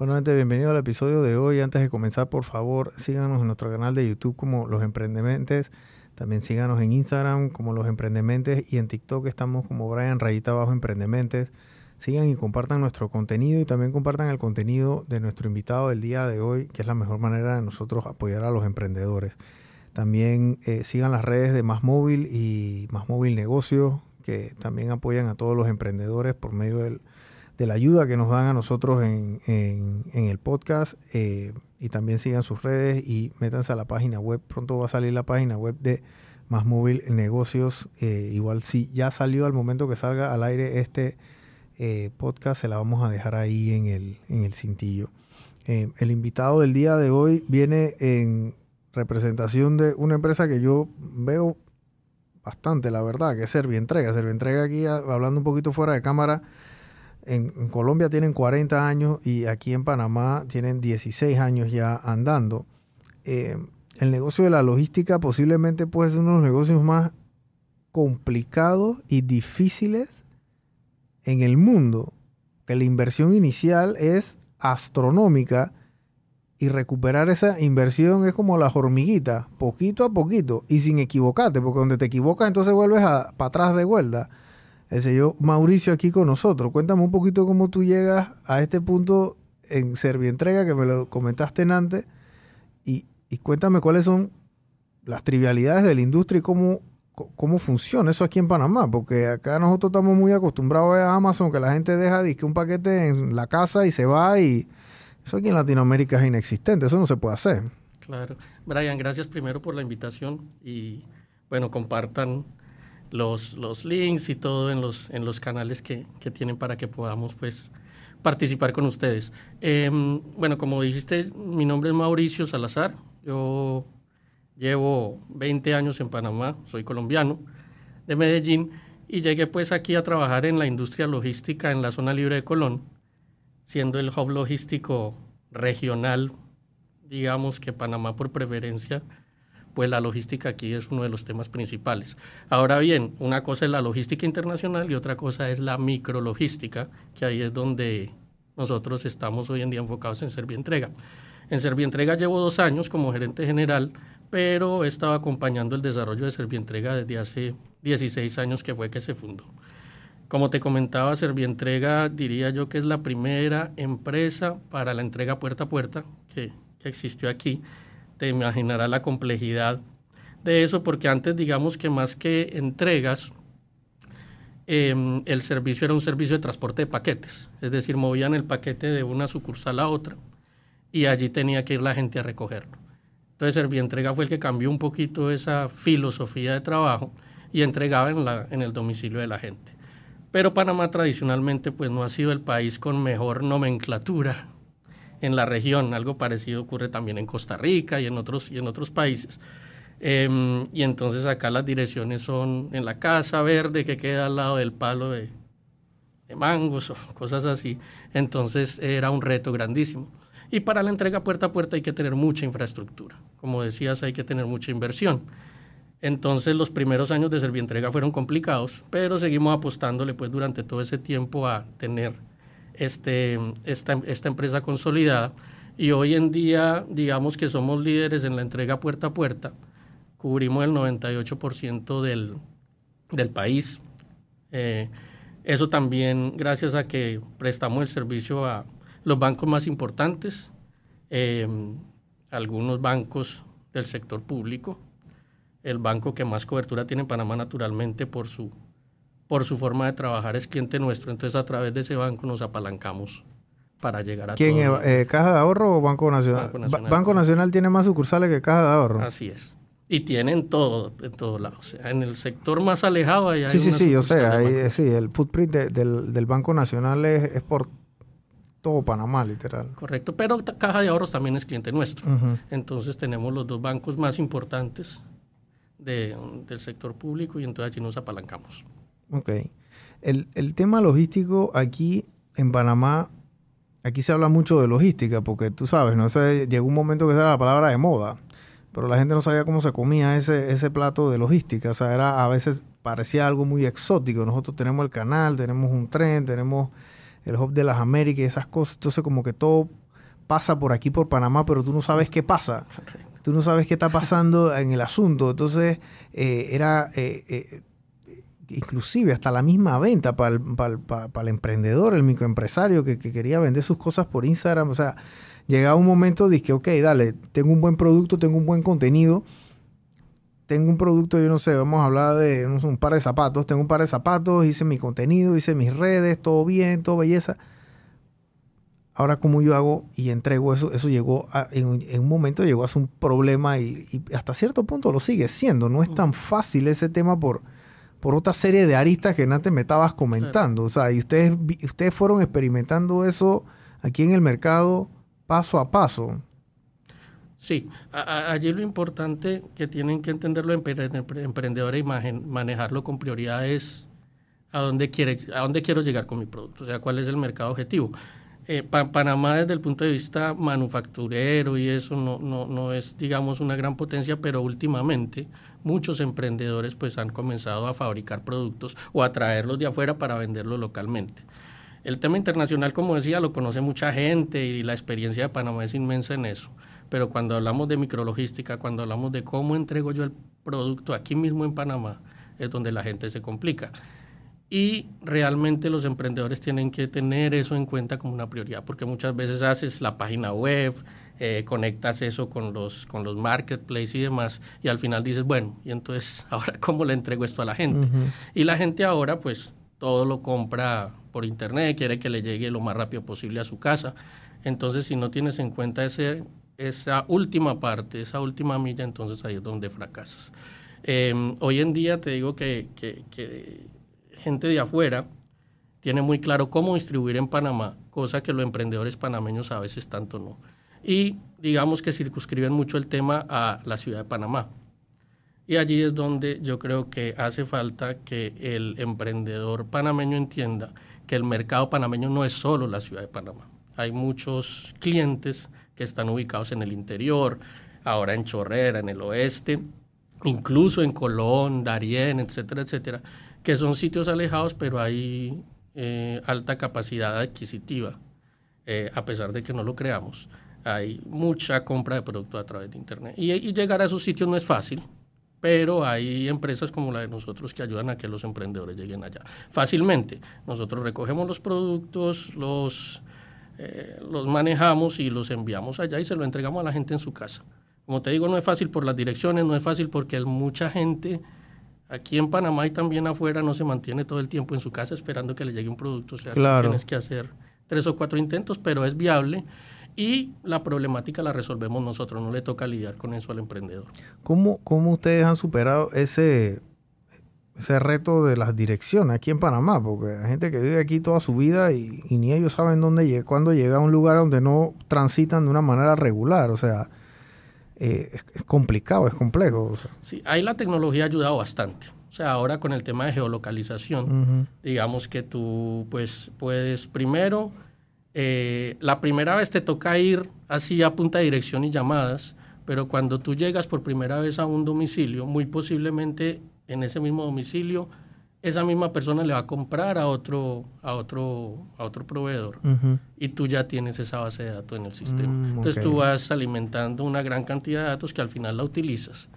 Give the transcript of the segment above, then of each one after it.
Bueno, gente, bienvenido al episodio de hoy. Antes de comenzar, por favor, síganos en nuestro canal de YouTube como Los Emprendementes. También síganos en Instagram como Los Emprendementes y en TikTok estamos como Brian Rayita Abajo Emprendementes. Sigan y compartan nuestro contenido y también compartan el contenido de nuestro invitado del día de hoy, que es la mejor manera de nosotros apoyar a los emprendedores. También eh, sigan las redes de Más Móvil y Más Móvil Negocio, que también apoyan a todos los emprendedores por medio del de la ayuda que nos dan a nosotros en, el podcast. Eh, y también sigan sus redes y métanse a la página web. Pronto va a salir la página web de Más Móvil Negocios. Eh, igual si ya salió al momento que salga al aire este eh, podcast, se la vamos a dejar ahí en el, en el cintillo. el invitado del día de hoy viene en representación de una empresa que yo veo bastante, la verdad, que es Servientrega. Servientrega aquí, hablando un poquito fuera de cámara, en, Colombia tienen 40 años y aquí en Panamá tienen 16 años ya andando. Eh, el negocio de la logística posiblemente puede ser uno de los negocios más complicados y difíciles en el mundo, que la inversión inicial es astronómica y recuperar esa inversión es como las hormiguitas, poquito a poquito y sin equivocarte, porque donde te equivocas entonces vuelves para atrás de vuelta el señor Mauricio aquí con nosotros. Cuéntame un poquito cómo tú llegas a este punto en Servientrega, que me lo comentaste en antes, y, cuéntame cuáles son las trivialidades de la industria y cómo, cómo funciona eso aquí en Panamá, porque acá nosotros estamos muy acostumbrados a Amazon, que la gente deja disque un paquete en la casa y se va y eso aquí en Latinoamérica es inexistente, eso no se puede hacer. Claro. Brian, gracias primero por la invitación y bueno, compartan los, los links y todo en los, en los canales que, que tienen para que podamos pues participar con ustedes. Em, bueno, como dijiste, mi nombre es Mauricio Salazar. Yo llevo 20 años en Panamá, soy colombiano, de Medellín, y llegué pues aquí a trabajar en la industria logística en la zona libre de Colón, siendo el hub logístico regional, digamos que Panamá por preferencia pues la logística aquí es uno de los temas principales. Ahora bien, una cosa es la logística internacional y otra cosa es la micrologística, que ahí es donde nosotros estamos hoy en día enfocados en Servientrega. En Servientrega llevo dos años como gerente general, pero he estado acompañando el desarrollo de Servientrega desde hace 16 años que fue que se fundó. Como te comentaba, Servientrega diría yo que es la primera empresa para la entrega puerta a puerta que, que existió aquí te imaginarás la complejidad de eso, porque antes digamos que más que entregas, em, el servicio era un servicio de transporte de paquetes, es decir, movían el paquete de una sucursal a otra y allí tenía que ir la gente a recogerlo. Entonces Servientrega fue el que cambió un poquito esa filosofía de trabajo y entregaba en, la, en el domicilio de la gente. Pero Panamá tradicionalmente pues no ha sido el país con mejor nomenclatura en la región. Algo parecido ocurre también en Costa Rica y en otros, y en otros países. Em, y entonces acá las direcciones son en la Casa Verde que queda al lado del palo de, de mangos o cosas así. Entonces era un reto grandísimo. Y para la entrega puerta a puerta hay que tener mucha infraestructura. Como decías, hay que tener mucha inversión. Entonces los primeros años de Servientrega fueron complicados, pero seguimos apostándole pues durante todo ese tiempo a tener este, esta, empresa consolidada. Y hoy en día digamos que somos líderes en la entrega puerta a puerta, cubrimos el 98% del, del país. Eh, eso también gracias a que prestamos el servicio a los bancos más importantes, eh, algunos bancos del sector público, el banco que más cobertura tiene en Panamá naturalmente por su por su forma de trabajar es cliente nuestro, entonces a través de ese banco nos apalancamos para llegar a ¿Quién es? Eh, ¿Caja de Ahorro o Banco Nacional? Banco Nacional. tiene más sucursales que Caja de Ahorro. Así es. Y tienen todo, en todos lados. O sea, en el sector más alejado hay Sí, sí, sí, yo sé. Ahí, sí, el footprint del, del, Banco Nacional es, es, por todo Panamá, literal. Correcto, pero Caja de Ahorros también es cliente nuestro. Entonces tenemos los dos bancos más importantes de, del sector público y entonces allí nos apalancamos. Ok. El, tema logístico aquí en Panamá, aquí se habla mucho de logística, porque tú sabes, ¿no? llegó un momento que era la palabra de moda, pero la gente no sabía cómo se comía ese, ese plato de logística. O sea, era a veces parecía algo muy exótico. Nosotros tenemos el canal, tenemos un tren, tenemos el Hub de las Américas y esas cosas. Entonces, como que todo pasa por aquí, por Panamá, pero tú no sabes qué pasa. Tú no sabes qué está pasando en el asunto. Entonces, eh, era eh, eh, inclusive hasta la misma venta para el, emprendedor, el microempresario que, que, quería vender sus cosas por Instagram. O sea, llegaba un momento, dije, ok, dale, tengo un buen producto, tengo un buen contenido tengo un producto, yo no sé, vamos a hablar de un par de zapatos, tengo un par de zapatos, hice mi contenido, hice mis redes, todo bien, todo belleza. Ahora, ¿cómo yo hago y entrego eso? Eso llegó, en, un momento llegó a ser un problema y, hasta cierto punto lo sigue siendo. No es tan fácil ese tema por, por otra serie de aristas que antes me estabas comentando. O sea, y ustedes, ustedes fueron experimentando eso aquí en el mercado paso a paso. Sí, allí lo importante que tienen que entender los emprendedores y manejarlo con prioridades a dónde, quiere, a dónde quiero llegar con mi producto, o sea, cuál es el mercado objetivo. Eh, Panamá desde el punto de vista manufacturero y eso no, no, no, es, digamos, una gran potencia, pero últimamente muchos emprendedores pues han comenzado a fabricar productos o a traerlos de afuera para venderlos localmente. El tema internacional, como decía, lo conoce mucha gente y la experiencia de Panamá es inmensa en eso pero cuando hablamos de micrologística, cuando hablamos de cómo entrego yo el producto aquí mismo en Panamá, es donde la gente se complica. Y realmente los emprendedores tienen que tener eso en cuenta como una prioridad, porque muchas veces haces la página web, eh, conectas eso con los, con los marketplaces y demás, y al final dices, bueno, y entonces, ahora cómo le entrego esto a la gente. Y la gente ahora, pues, todo lo compra por internet, quiere que le llegue lo más rápido posible a su casa. Entonces, si no tienes en cuenta ese esa última parte, esa última milla, entonces ahí es donde fracasas. Em, hoy en día te digo que, gente de afuera tiene muy claro cómo distribuir en Panamá, cosa que los emprendedores panameños a veces tanto no. Y digamos que circunscriben mucho el tema a la ciudad de Panamá. Y allí es donde yo creo que hace falta que el emprendedor panameño entienda que el mercado panameño no es solo la ciudad de Panamá. Hay muchos clientes que están ubicados en el interior, ahora en Chorrera, en el oeste, incluso en Colón, Darién, etcétera, etcétera, que son sitios alejados, pero hay eh, alta capacidad adquisitiva, eh, a pesar de que no lo creamos. Hay mucha compra de productos a través de Internet. Y, llegar a esos sitios no es fácil, pero hay empresas como la de nosotros que ayudan a que los emprendedores lleguen allá fácilmente. Nosotros recogemos los productos, los eh, los manejamos y los enviamos allá y se lo entregamos a la gente en su casa. Como te digo, no es fácil por las direcciones, no es fácil porque mucha gente aquí en Panamá y también afuera no se mantiene todo el tiempo en su casa esperando que le llegue un producto. O sea, tienes que hacer tres o cuatro intentos, pero es viable y la problemática la resolvemos nosotros, no le toca lidiar con eso al emprendedor. ¿Cómo, cómo ustedes han superado ese, ese reto de las direcciones aquí en Panamá, porque hay gente que vive aquí toda su vida y, ni ellos saben dónde cuándo llega a un lugar donde no transitan de una manera regular. O sea, eh, es, complicado, es complejo. Sí, ahí la tecnología ha ayudado bastante. O sea, ahora con el tema de geolocalización, digamos que tú pues puedes primero, eh, la primera vez te toca ir así a punta de dirección y llamadas, pero cuando tú llegas por primera vez a un domicilio, muy posiblemente en ese mismo domicilio, esa misma persona le va a comprar a otro, a otro, a otro proveedor y tú ya tienes esa base de datos en el sistema. Mm, Entonces tú vas alimentando una gran cantidad de datos que al final la utilizas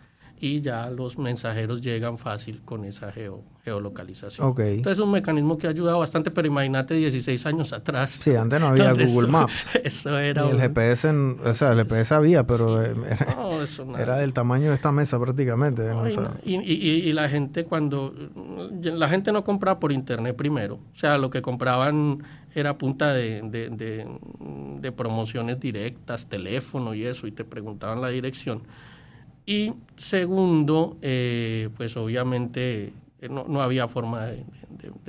y ya los mensajeros llegan fácil con esa geo, geolocalización. Entonces es un mecanismo que ha ayudado bastante, pero imagínate 16 años atrás. Sí, antes no había Google Maps. Eso era... el GPS, o sea, el GPS había, pero era, del tamaño de esta mesa prácticamente. y, la gente cuando... La gente no compraba por internet primero. O sea, lo que compraban era punta de, de, de promociones directas, teléfono y eso, y te preguntaban la dirección. Y segundo, eh, pues obviamente eh, no, había forma de,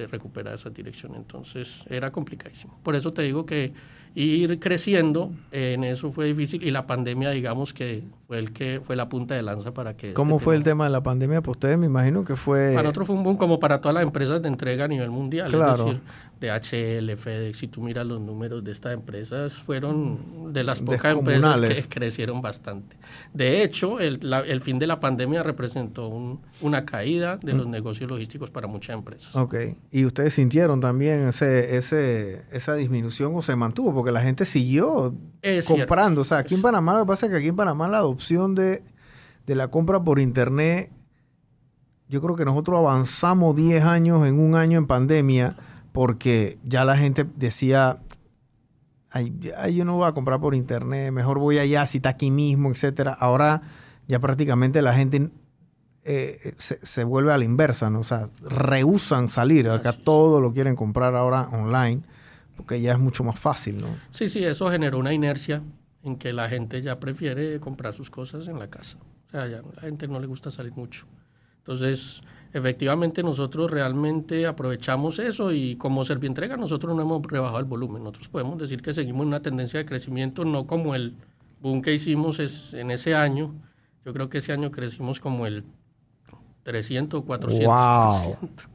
recuperar esa dirección, entonces era complicadísimo. Por eso te digo que ir creciendo en eso fue difícil y la pandemia digamos que fue el que fue la punta de lanza para que... este ¿Cómo fue el tema de la pandemia? Pues ustedes me imagino que fue... Para nosotros fue un boom como para todas las empresas de entrega a nivel mundial. Claro. Es decir, DHL, FedEx, si tú miras los números de estas empresas, fueron de las pocas empresas que crecieron bastante. De hecho, el, la- el fin de la pandemia representó un- una caída de Mm. los negocios logísticos para muchas empresas. Ok. ¿Y ustedes sintieron también ese, ese, esa disminución o se mantuvo? Porque la gente siguió Es cierto. comprando. O sea, aquí en Panamá, lo que pasa es que aquí en Panamá la adopción de, de la compra por internet, yo creo que nosotros avanzamos 10 años en un año en pandemia porque ya la gente decía, ay, ay, yo no voy a comprar por internet, mejor voy allá si está aquí mismo, etcétera. Ahora ya prácticamente la gente eh, se, se vuelve a la inversa, ¿no? O sea, rehusan salir, acá Así es. todo lo quieren comprar ahora online porque ya es mucho más fácil, ¿no? Sí, sí, eso generó una inercia en que la gente ya prefiere comprar sus cosas en la casa. O sea, ya la gente no le gusta salir mucho. Entonces, efectivamente nosotros realmente aprovechamos eso y como Servientrega nosotros no hemos rebajado el volumen. Nosotros podemos decir que seguimos en una tendencia de crecimiento, no como el boom que hicimos es, en ese año. Yo creo que ese año crecimos como el 300 o 400%. Wow.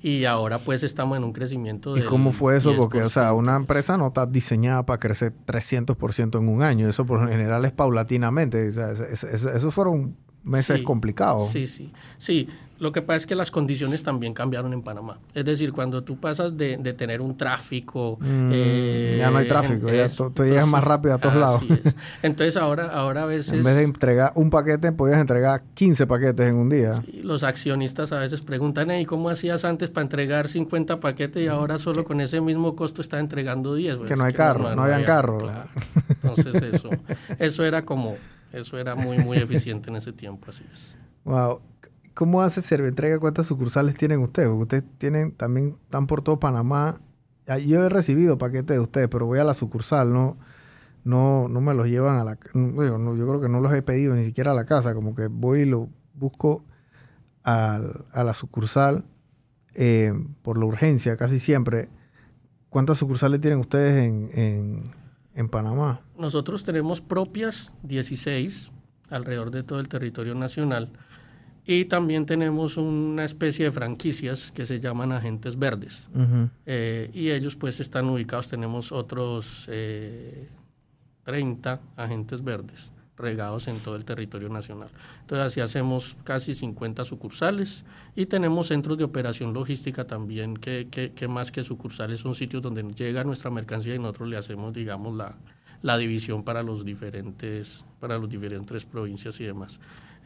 Y ahora pues estamos en un crecimiento ¿Y del cómo fue eso? Porque, o sea, 10%. una empresa no está diseñada para crecer 300% en un año. Eso por lo general es paulatinamente. O sea, es- es- es- esos fueron meses Sí, complicados. Sí, sí. Sí, lo que pasa es que las condiciones también cambiaron en Panamá. Es decir, cuando tú pasas de, de tener un tráfico... eh, Mm, ya no hay tráfico, ya to- tú llegas más rápido a todos lados. es. Entonces ahora, ahora a veces En vez de entregar un paquete, podías entregar 15 paquetes en un día. sí, los accionistas a veces preguntan, ¿y cómo hacías antes para entregar 50 paquetes y ahora solo con ese mismo costo está entregando 10? Pues Que no hay carro, no habían había- carro. claro. Entonces eso, eso era como... Eso era muy, muy eficiente en ese tiempo, así es. Wow. ¿Cómo hace Servientrega? ¿Cuántas sucursales tienen ustedes? Porque ustedes tienen, también están por todo Panamá. Yo he recibido paquetes de ustedes, pero voy a la sucursal, no, no, no me los llevan a la no, yo creo que no los he pedido ni siquiera a la casa, como que voy y lo busco a la sucursal eh, por la urgencia casi siempre. ¿Cuántas sucursales tienen ustedes en Panamá? Nosotros tenemos propias 16 alrededor de todo el territorio nacional y también tenemos una especie de franquicias que se llaman agentes verdes. Eh, y ellos pues están ubicados, tenemos otros eh, 30 agentes verdes regados en todo el territorio nacional. Entonces así hacemos casi 50 sucursales y tenemos centros de operación logística también que, que, que más que sucursales son sitios donde llega nuestra mercancía y nosotros le hacemos digamos la, la división para los diferentes para los diferentes provincias y demás.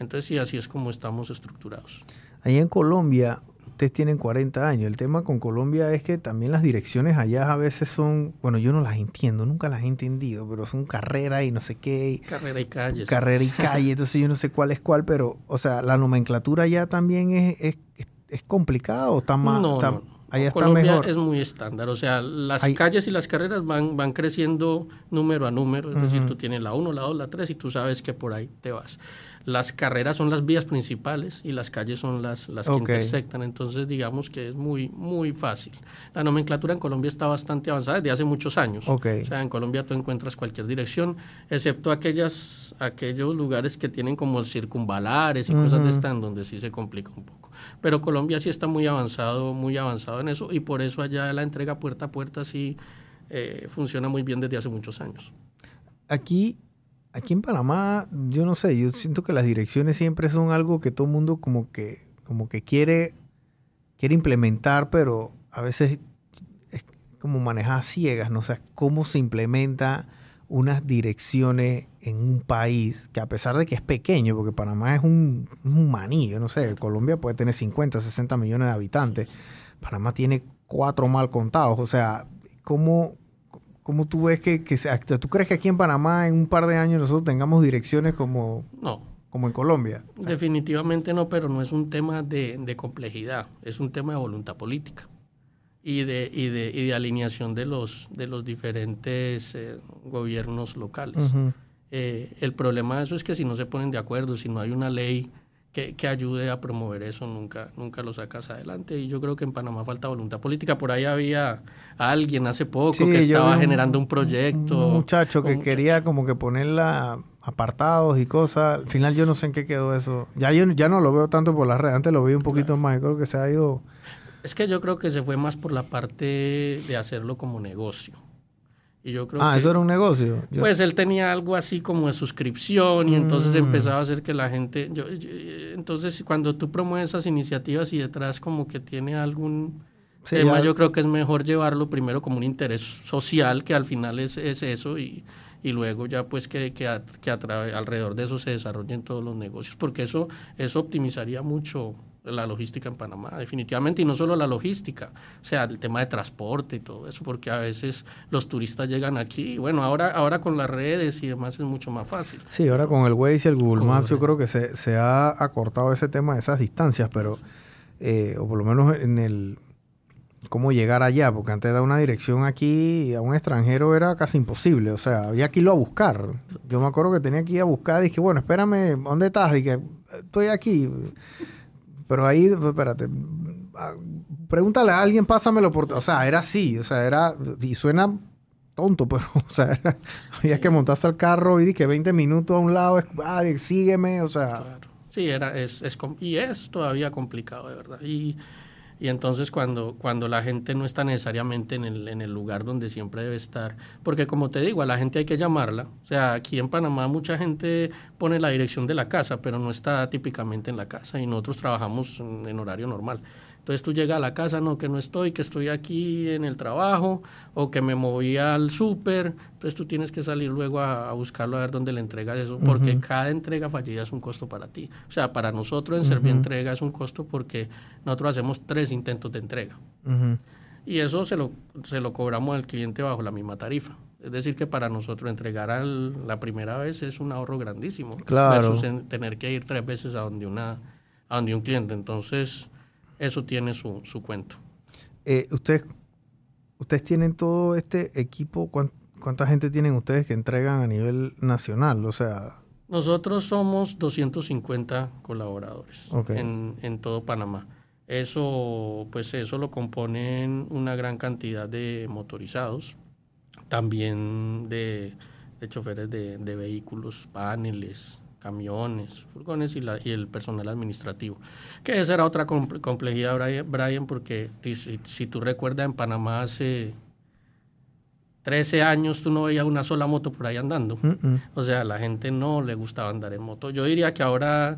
Entonces sí, así es como estamos estructurados. Allá en Colombia, ustedes tienen 40 años. El tema con Colombia es que también las direcciones allá a veces son, bueno, yo no las entiendo, nunca las he entendido, pero son carrera y no sé qué, y Carrera y calles. carrera y calle, entonces yo no sé cuál es cuál, pero, o sea, la nomenclatura allá también es, es, es, es complicada o está más, No, está- no, no. allá está Colombia mejor. es muy estándar, o sea, las calles y las carreras van, van creciendo número a número, es decir, tú tienes la 1, la 2, la 3 y tú sabes que por ahí te vas. Las carreras son las vías principales y las calles son las, las que intersectan, entonces digamos que es muy, muy fácil. La nomenclatura en Colombia está bastante avanzada desde hace muchos años. Ok. O sea, en Colombia tú encuentras cualquier dirección, excepto aquellas, aquellos lugares que tienen como circunvalares y cosas de estas en donde sí se complica un poco. Pero Colombia sí está muy avanzado, muy avanzado en eso y por eso allá la entrega puerta a puerta sí eh, funciona muy bien desde hace muchos años. Aquí, aquí en Panamá, yo no sé, yo siento que las direcciones siempre son algo que todo el mundo como que, como que quiere, quiere implementar, pero a veces es como manejar ciegas, ¿no? O sea, cómo se implementa unas direcciones en un país que a pesar de que es pequeño, porque Panamá es un, un maní, yo no sé, Colombia puede tener 50, 60 millones de habitantes, Panamá tiene cuatro mal contados, o sea, ¿cómo, cómo tú ves que, que sea, tú crees que aquí en Panamá en un par de años nosotros tengamos direcciones como, No, como en Colombia? definitivamente no, pero no es un tema de, de complejidad, es un tema de voluntad política y de, y de, y de alineación de los, de los diferentes eh, gobiernos locales. Eh, el problema de eso es que si no se ponen de acuerdo, si no hay una ley que, que, ayude a promover eso, nunca, nunca lo sacas adelante. Y yo creo que en Panamá falta voluntad política. Por ahí había alguien hace poco que estaba generando un proyecto. Un muchacho que quería como que ponerla apartados y cosas. Al final yo no sé en qué quedó eso. Ya yo ya no lo veo tanto por las redes. Antes lo vi un poquito más. Creo que se ha ido... Es que yo creo que se fue más por la parte de hacerlo como negocio. Y yo creo ah, eso era un negocio. Pues él tenía algo así como de suscripción y entonces mm. empezaba a hacer que la gente... Yo, entonces cuando tú promueves esas iniciativas y detrás como que tiene algún tema, yo creo que es mejor llevarlo primero como un interés social, que al final es, es eso, y, y luego ya pues que, que, que alrededor de eso se desarrollen todos los negocios, porque eso, eso optimizaría mucho la logística en Panamá, definitivamente, y no solo la logística, o sea, el tema de transporte y todo eso, porque a veces los turistas llegan aquí, y bueno, ahora, ahora con las redes y demás es mucho más fácil. Sí, ahora con el Waze y el Google Maps yo creo que se, se, ha acortado ese tema de esas distancias, pero, eh, o por lo menos en el, cómo llegar allá, porque antes de dar una dirección aquí a un extranjero era casi imposible, o sea, había que irlo a buscar. Yo me acuerdo que tenía que ir a buscar, y dije, bueno, espérame, ¿dónde estás? Dije, estoy aquí. Pero ahí, espérate, ah, pregúntale a alguien, pásamelo por... O sea, era así, o sea, era... Y suena tonto, pero, o sea, había que montarse al carro y que 20 minutos a un lado, ah, sígueme, o sea... Sí, era, es, es, y es todavía complicado, de verdad. Y y entonces cuando, cuando la gente no está necesariamente en el, en el lugar donde siempre debe estar, porque como te digo, a la gente hay que llamarla. O sea, aquí en Panamá mucha gente pone la dirección de la casa, pero no está típicamente en la casa y nosotros trabajamos en horario normal. Entonces tú llegas a la casa, no, que no estoy, que estoy aquí en el trabajo o que me moví al súper. Entonces tú tienes que salir luego a, buscarlo a ver dónde le entregas eso, porque cada entrega fallida es un costo para ti. O sea, para nosotros en Servir Entrega es un costo porque nosotros hacemos tres intentos de entrega. Y eso se lo, se lo cobramos al cliente bajo la misma tarifa. Es decir, que para nosotros entregar al, la primera vez es un ahorro grandísimo. Claro. Versus tener que ir tres veces a donde, una, a donde un cliente. Entonces eso tiene su, su cuento. Eh, ustedes, ustedes tienen todo este equipo, ¿cuánta gente tienen ustedes que entregan a nivel nacional? O sea... Nosotros somos 250 colaboradores en, en todo Panamá. Eso, pues eso lo componen una gran cantidad de motorizados, también de, de choferes de, de, vehículos, paneles, camiones, furgones y, la, y el personal administrativo. Que esa era otra complejidad, Brian, porque si, tú recuerdas, en Panamá hace 13 años tú no veías una sola moto por ahí andando. O sea, a la gente no le gustaba andar en moto. Yo diría que ahora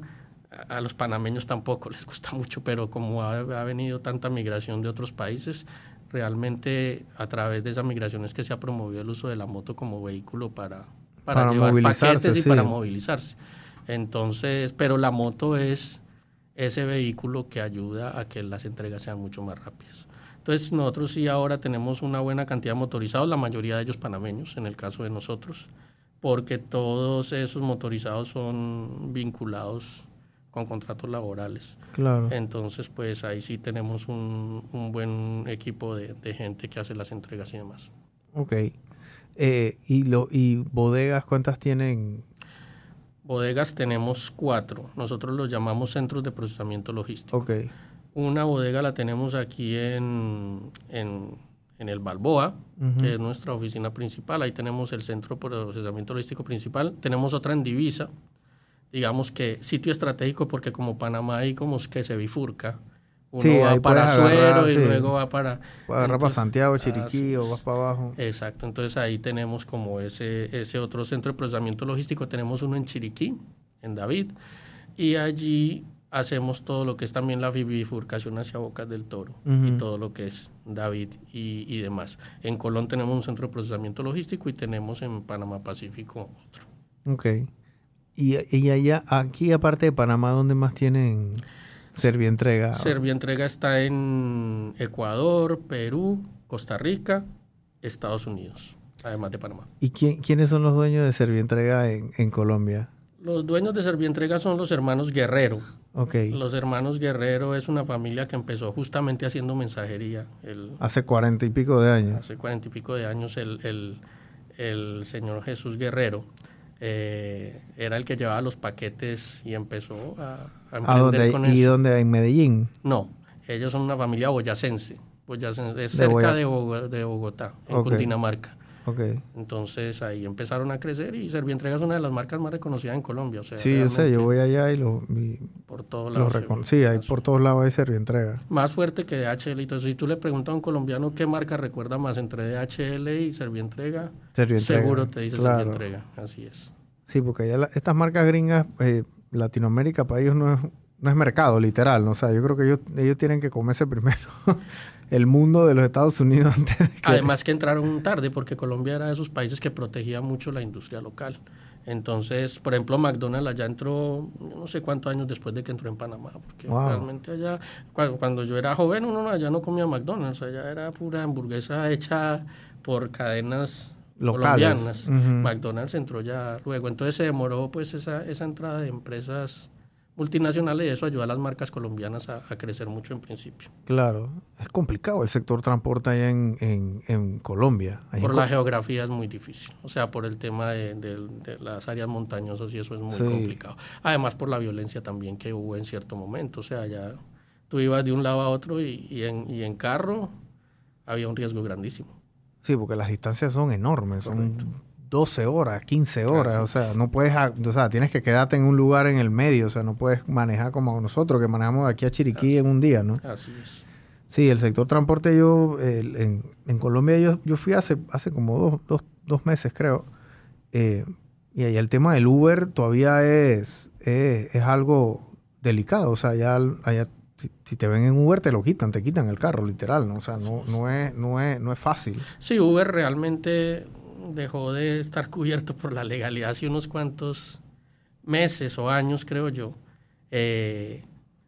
a los panameños tampoco les gusta mucho, pero como ha, ha venido tanta migración de otros países, realmente a través de esa migración es que se ha promovido el uso de la moto como vehículo para, para, llevar paquetes y para movilizarse. Entonces, pero la moto es ese vehículo que ayuda a que las entregas sean mucho más rápidas. Entonces, nosotros sí ahora tenemos una buena cantidad de motorizados, la mayoría de ellos panameños, en el caso de nosotros, porque todos esos motorizados son vinculados con contratos laborales. Claro. Entonces, pues ahí sí tenemos un, un buen equipo de, de, gente que hace las entregas y demás. Ok. Eh, ¿y, lo, ¿Y bodegas cuántas tienen? Bodegas tenemos cuatro. Nosotros los llamamos centros de procesamiento logístico. Ok. Una bodega la tenemos aquí en, en, en el Balboa, que es nuestra oficina principal. Ahí tenemos el centro de procesamiento logístico principal. Tenemos otra en Divisa, digamos que sitio estratégico porque como Panamá ahí como que se bifurca. Uno va para Suero y luego va para... Agarrar para Santiago, Chiriquí o vas para abajo. Exacto, entonces ahí tenemos como ese, ese otro centro de procesamiento logístico. Tenemos uno en Chiriquí, en David, y allí hacemos todo lo que es también la bifurcación hacia Bocas del Toro y todo lo que es David y, y, demás. En Colón tenemos un centro de procesamiento logístico y tenemos en Panamá Pacífico otro. Ok. Y, y allá, aquí aparte de Panamá, ¿dónde más tienen Servientrega? Servientrega está en Ecuador, Perú, Costa Rica, Estados Unidos, además de Panamá. ¿Y quién, quiénes son los dueños de Servientrega en, en Colombia? Los dueños de Servientrega son los hermanos Guerrero. Okay. Los hermanos Guerrero es una familia que empezó justamente haciendo mensajería. El, hace cuarenta y pico de años. Hace cuarenta y pico de años el, el, el señor Jesús Guerrero eh, era el que llevaba los paquetes y empezó a, a ¿A dónde, emprender con ¿Y eso. dónde? ¿En Medellín? No, ellos son una familia boyacense. Boyacense es De cerca de, Bogo- de Bogotá, en. Cundinamarca. Entonces ahí empezaron a crecer y Servientrega es una de las marcas más reconocidas en Colombia. O sea, Sí, yo sé, yo voy allá y lo, y por todos lados. Sí, hay por todos lados hay servientrega. Más fuerte que DHL. Entonces, si tú le preguntas a un colombiano qué marca recuerda más entre DHL y Servientrega, Servientrega, seguro te dice claro. Servientrega. Así es. Sí, porque ya la- estas marcas gringas, eh, Latinoamérica para ellos no es, no es mercado, literal. ¿no? O sea, yo creo que ellos, ellos tienen que comerse primero el mundo de los Estados Unidos antes de que... Además que entraron tarde porque Colombia era de esos países que protegía mucho la industria local. Entonces, por ejemplo, McDonald's allá entró, no sé cuántos años después de que entró en Panamá, porque Wow. realmente allá, cuando, cuando yo era joven, uno no- allá no comía McDonald's, allá era pura hamburguesa hecha por cadenas Locales. colombianas. Ujú. McDonald's entró ya luego, entonces se demoró pues esa, esa entrada de empresas multinacionales y eso ayuda a las marcas colombianas a, a crecer mucho en principio. Claro, es complicado el sector transporte allá en, en, en Colombia. Por en la geografía es muy difícil, o sea, por el tema de, de- de las áreas montañosas y eso es muy Sí. complicado. Además, por la violencia también que hubo en cierto momento, o sea, ya tú ibas de un lado a otro y, y en, y en carro había un riesgo grandísimo. Sí, porque las distancias son enormes, son 12 horas, 15 horas, o sea, no puedes, o sea, tienes que quedarte en un lugar en el medio, o sea, no puedes manejar como nosotros que manejamos de aquí a Chiriquí en un día, ¿no? Así es. Sí, el sector transporte yo, en, en Colombia yo, yo fui hace, hace como dos, dos, dos meses creo, eh, y allá el tema del Uber todavía es, es, es algo delicado, o sea, ya allá si, si te ven en Uber te lo quitan, te quitan el carro, literal, ¿no? O sea, no, no, es, no, es, no es fácil. Sí, Uber realmente dejó de estar cubierto por la legalidad hace unos cuantos meses o años, creo yo. Eh,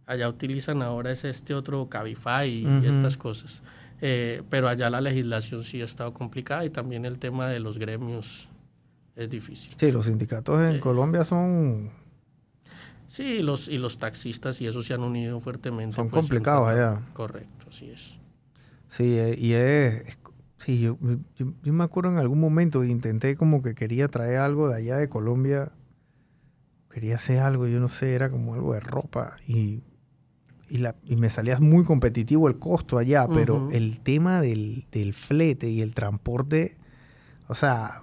allá utilizan ahora es este otro Cabify y Ujú. estas cosas. Eh, pero allá la legislación sí ha estado complicada y también el tema de los gremios es difícil. Sí, los sindicatos en Sí. Colombia son, Sí, y los, y los taxistas y eso se han unido fuertemente. son pues, complicados allá. Correcto, así es. Sí, eh, y es, sí, yo, yo, yo me acuerdo en algún momento intenté como que quería traer algo de allá de Colombia, quería hacer algo, yo no sé, era como algo de ropa y, y, la, y me salía muy competitivo el costo allá, pero el tema del, del flete y el transporte, o sea,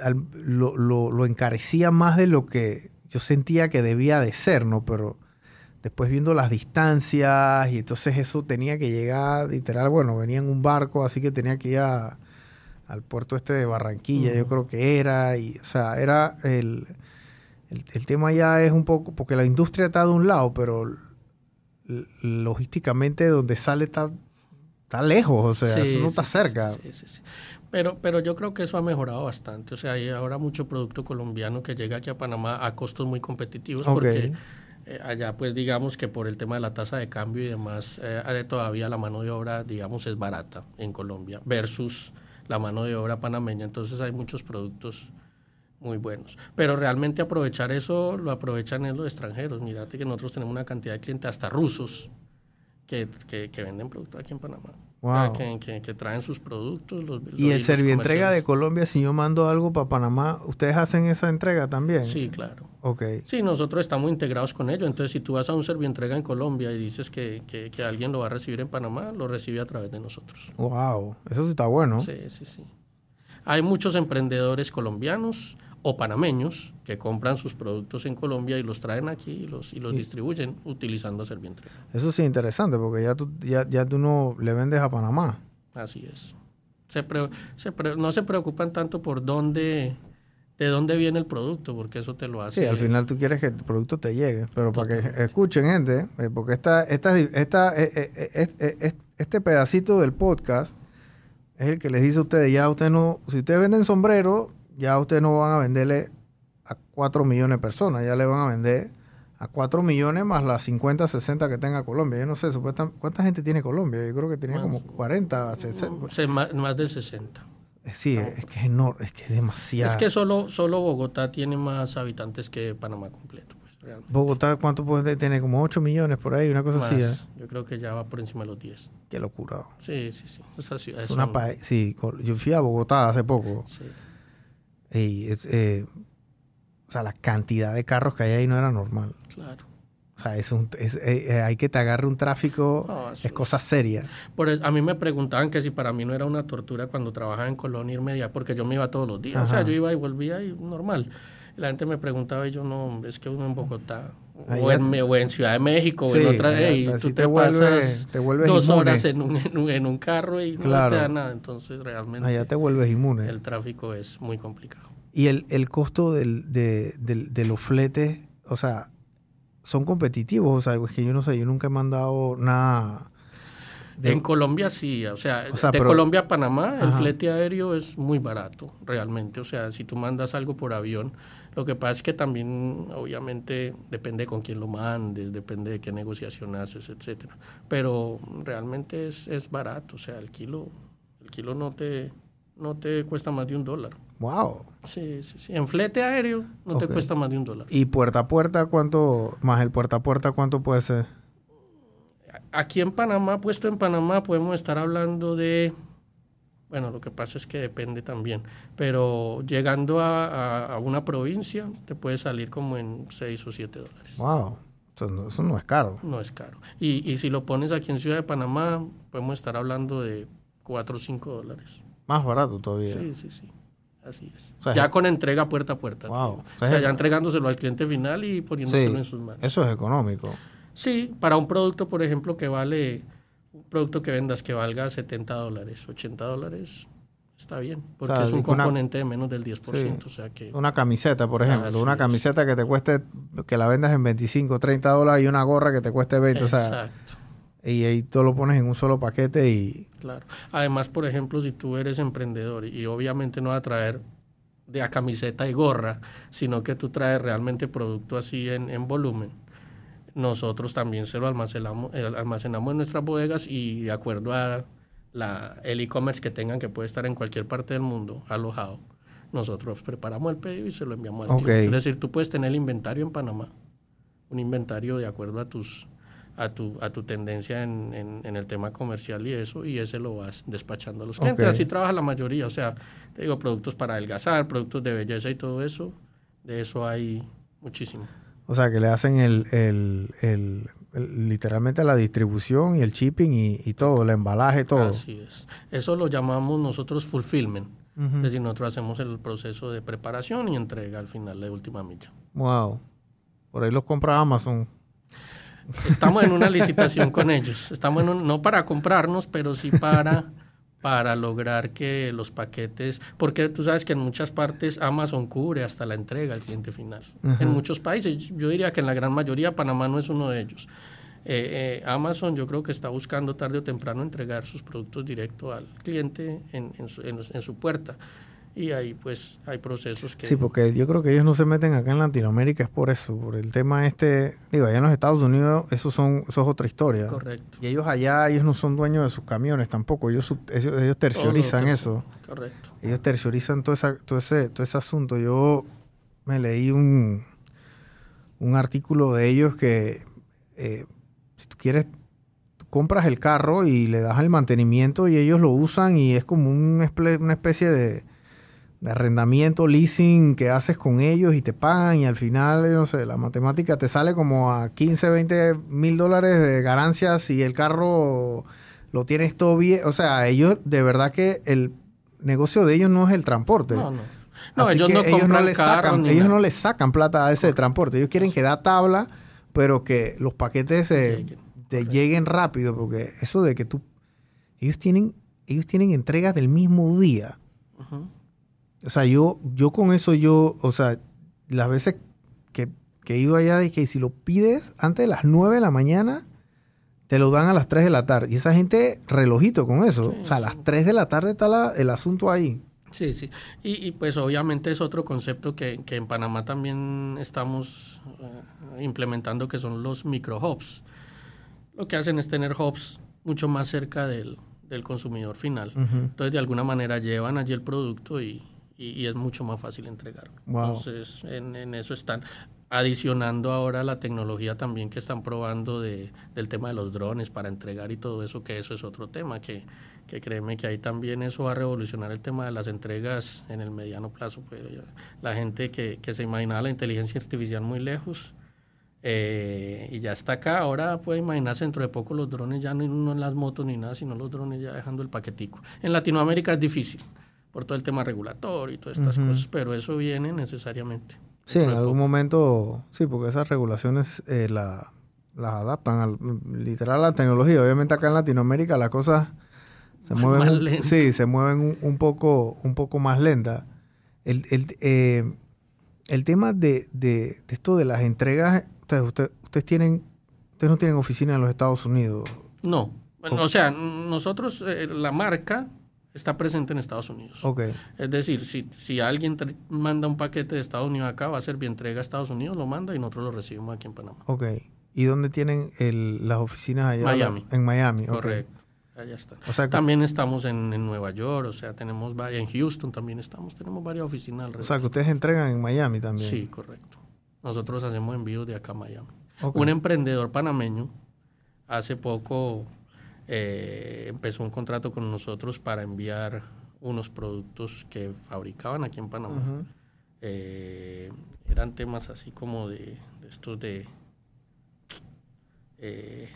al- lo, lo, lo encarecía más de lo que yo sentía que debía de ser, ¿no? Pero después viendo las distancias y entonces eso tenía que llegar, literal, bueno, venía en un barco, así que tenía que ir a- al puerto este de Barranquilla, yo creo que era, y, o sea, era el, el, el tema ya es un poco, porque la industria está de un lado, pero logísticamente donde sale está, está lejos, o sea, Sí, eso no está sí, cerca. sí. Pero, pero yo creo que eso ha mejorado bastante. O sea, hay ahora mucho producto colombiano que llega aquí a Panamá a costos muy competitivos porque eh, allá pues digamos que por el tema de la tasa de cambio y demás, eh, eh, todavía la mano de obra digamos es barata en Colombia versus la mano de obra panameña. Entonces hay muchos productos muy buenos. Pero realmente aprovechar eso lo aprovechan en los extranjeros. Mírate que nosotros tenemos una cantidad de clientes, hasta rusos, que, que, que venden productos aquí en Panamá. O sea, Wow. que, que- que traen sus productos. Los, Y el servientrega de. Colombia, si yo mando algo para Panamá, ¿ustedes hacen esa entrega también? Sí, claro. Ok. Sí, nosotros estamos integrados con ellos. Entonces, si tú vas a un servientrega en Colombia y dices que, que, que alguien lo va a recibir en Panamá, lo recibe a través de nosotros. Wow, eso sí está bueno. Sí, sí, sí. Hay muchos emprendedores colombianos o panameños que compran sus productos en Colombia y los traen aquí y los, y los Y- distribuyen utilizando Servientrega. Eso sí es interesante porque ya tú, ya, ya tú no le vendes a Panamá. Así es. Se pre- se pre- no se preocupan tanto por dónde, de dónde viene el producto, porque eso te lo hace. Sí, al final tú quieres que el producto te llegue, pero para que escuchen gente, eh, porque esta, esta, esta, eh, eh, este pedacito del podcast es el que les dice a ustedes, ya ustedes no, si ustedes venden sombrero, ya ustedes no van a venderle a 4 millones de personas, ya le van a vender a 4 millones más las 50, 60 que tenga Colombia. Yo no sé, supuestamente, ¿cuánta gente tiene Colombia? Yo creo que tenía Más. como 40, 60. Se- más, más de 60. Sí, es que es enorme, es que es demasiado. Es que solo, solo Bogotá tiene más habitantes que Panamá completo. Pues, realmente. Bogotá, ¿cuánto puede tener? Como 8 millones por ahí, una cosa así. ¿eh? Yo creo que ya va por encima de los 10. Qué locura. Sí, sí, sí. Esas ciudades Es una son- sí, yo fui a Bogotá hace poco sí. Y es, eh, sea, la cantidad de carros que hay ahí no era normal. Claro. O sea, es un, es, eh, eh, hay que te agarre un tráfico, No, es cosa seria. Por a mí me preguntaban que si para mí no era una tortura cuando trabajaba en Colón irme allá, porque yo me iba todos los días. O sea, yo iba y volvía y normal. La gente me preguntaba y yo no, es que uno en Bogotá o en, o en Ciudad de México o en otra, y tú te pasas te dos inmune. horas en un, en, un, en un carro y Claro. no te da nada. Entonces realmente Allá te vuelves inmune. el tráfico es muy complicado. Y el, el costo del, de, del- de los fletes, o sea, son competitivos. O sea, es que yo no sé, yo nunca he mandado nada. de- En Colombia sí, o sea, O sea, de pero- Colombia a Panamá el flete aéreo es muy barato, realmente. O sea, si tú mandas algo por avión, lo que pasa es que también, obviamente, depende con quién lo mandes, depende de qué negociación haces, etcétera. Pero realmente es, es barato, o sea, el kilo, el kilo no te, no te cuesta más de un dólar. Wow. Sí, sí, sí. En flete aéreo no te cuesta más de un dólar. Y puerta a puerta, ¿cuánto? Más el puerta a puerta, ¿cuánto puede ser? Aquí en Panamá, puesto en Panamá, podemos estar hablando de, bueno, lo que pasa es que depende también, pero llegando a, a- a una provincia te puede salir como en 6 o 7 dólares. Wow. Eso no, eso no es caro. No es caro. Y, y si lo pones aquí en Ciudad de Panamá, podemos estar hablando de 4 o 5 dólares. Más barato todavía. Sí, sí, sí. Así es. O sea, ya es- con entrega puerta a puerta. Wow. O O sea, sea, es- ya entregándoselo al cliente final y poniéndoselo Sí, en sus manos. eso es económico. Sí, para un producto, por ejemplo, que vale, un producto que vendas que valga 70 dólares, 80 dólares, está bien, porque sea, es un una- componente de menos del 10%, Sí. o sea que... Una camiseta, por ejemplo. Una es. camiseta que te cueste, que la vendas en 25, 30 dólares y una gorra que te cueste 20. O sea, Exacto, y ahí tú lo pones en un solo paquete y... claro. Además, por ejemplo, si tú eres emprendedor y obviamente no vas a traer de a camiseta y gorra, sino que tú traes realmente producto así en, en volumen, nosotros también se lo almacenamos, eh, almacenamos en nuestras bodegas y de acuerdo a la, el e-commerce que tengan, que puede estar en cualquier parte del mundo alojado, nosotros preparamos el pedido y se lo enviamos al Ok. cliente. Es decir, tú puedes tener el inventario en Panamá, un inventario de acuerdo a tus a tu, a tu tendencia en, en- en el tema comercial y eso, y ese lo vas despachando a los clientes. Así trabaja la mayoría, o sea, te digo, productos para adelgazar, productos de belleza y todo eso, de eso hay muchísimo. O sea, que le hacen el, el, el- el- literalmente la distribución y el shipping y, y todo, el embalaje, todo. Así es. Eso lo llamamos nosotros fulfillment. Es decir, nosotros hacemos el proceso de preparación y entrega al final de última milla. Wow. Por ahí los compra Amazon. Estamos en una licitación con ellos. Estamos en un- no para comprarnos, pero sí para, para lograr que los paquetes, porque tú sabes que en muchas partes Amazon cubre hasta la entrega al cliente final. En muchos países, yo diría que en la gran mayoría, Panamá no es uno de ellos. Eh, eh, Amazon yo creo que está buscando tarde o temprano entregar sus productos directo al cliente en, en su, en- en su puerta. Y ahí pues hay procesos que... Sí, porque yo creo que ellos no se meten acá en Latinoamérica, es por eso, por el tema este. Digo, allá en los Estados Unidos, eso, son, eso es otra historia. Correcto. Y ellos allá, ellos no son dueños de sus camiones tampoco. Ellos, sub- ellos, ellos lo eso. Correcto. Ellos terciarizan todo, esa- todo, ese, todo ese asunto. Yo me leí un, un artículo de ellos que eh, si tú quieres, compras el carro y le das el mantenimiento y ellos lo usan y es como una especie de arrendamiento, leasing que haces con ellos y te pagan y al final, yo no sé, la matemática te sale como a 15, 20 mil dólares de ganancias si el carro lo tienes todo bien. O sea, ellos, de verdad que el negocio de ellos no es el transporte. No, no. No, ellos que no compran le carros sacan, ellos no le sacan plata a ese Correcto. transporte. Ellos quieren que da tabla, pero que los paquetes se, Lleguen, te lleguen rápido, porque eso de que tú, ellos tienen, ellos tienen entregas del mismo día. O sea, yo, yo con eso, yo, o sea, las veces que, que he ido allá, de que si lo pides antes de las 9 de la mañana, te lo dan a las 3 de la tarde. Y esa gente, relojito con eso. Sí, o sea, a las 3 de la tarde está la- el asunto ahí. Sí, sí. Y, y, pues obviamente es otro concepto que, que en Panamá también estamos eh, implementando, que son los micro hubs. Lo que hacen es tener hubs mucho más cerca del, del consumidor final. Entonces, de alguna manera llevan allí el producto y, y- y es mucho más fácil entregarlo. Wow. Entonces, en, en eso están. adicionando ahora la tecnología también que están probando de, del tema de los drones para entregar y todo eso, que eso es otro tema, que, que créeme que ahí también eso va a revolucionar el tema de las entregas en el mediano plazo. Pues, la gente que, que se imaginaba la inteligencia artificial muy lejos, eh, y ya está acá, ahora puede imaginarse dentro de poco los drones ya no, no en las motos ni nada, sino los drones ya dejando el paquetico. En Latinoamérica es difícil por todo el tema regulatorio y todas estas cosas, pero eso viene necesariamente. Sí, en algún momento, sí, porque esas regulaciones eh, la, las adaptan al, literal a la tecnología. Obviamente acá en Latinoamérica las cosas se mueven, sí, se mueven un, poco, un poco más lenta. El, el, eh, el tema de, de, de, esto de las entregas ustedes, ustedes tienen, ustedes no tienen oficina en los Estados Unidos. No. Bueno, o sea, nosotros, eh, la marca está presente en Estados Unidos. Okay. Es decir, si, si alguien manda un paquete de Estados Unidos acá, va a ser bien entrega a Estados Unidos, lo manda y nosotros lo recibimos aquí en Panamá. Ok. ¿Y dónde tienen el, las oficinas allá? Miami. En Miami, Correcto. Allá está. O sea, también estamos en, en, Nueva York, o sea, tenemos varias, en Houston también estamos, tenemos varias oficinas O sea, que ustedes entregan en Miami también. Sí, correcto. Nosotros hacemos envíos de acá a Miami. Un emprendedor panameño hace poco eh, empezó un contrato con nosotros para enviar unos productos que fabricaban aquí en Panamá. Eh, eran temas así como de, estos de eh,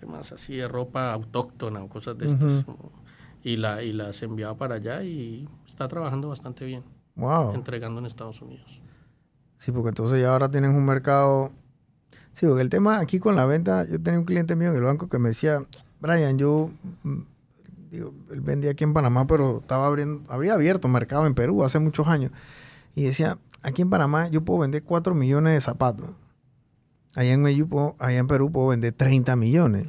temas así de ropa autóctona o cosas de estas. Y, la, y las enviaba para allá y está trabajando bastante bien. Wow. Entregando en Estados Unidos. Sí, porque entonces ya ahora tienes un mercado. Sí, porque el tema aquí con la venta, yo tenía un cliente mío en el banco que me decía, Brian, yo mm, digo, él vendía aquí en Panamá, pero estaba abriendo, habría abierto mercado en Perú hace muchos años. Y decía, aquí en Panamá yo puedo vender 4 millones de zapatos. Allá en, allá en Perú puedo vender 30 millones.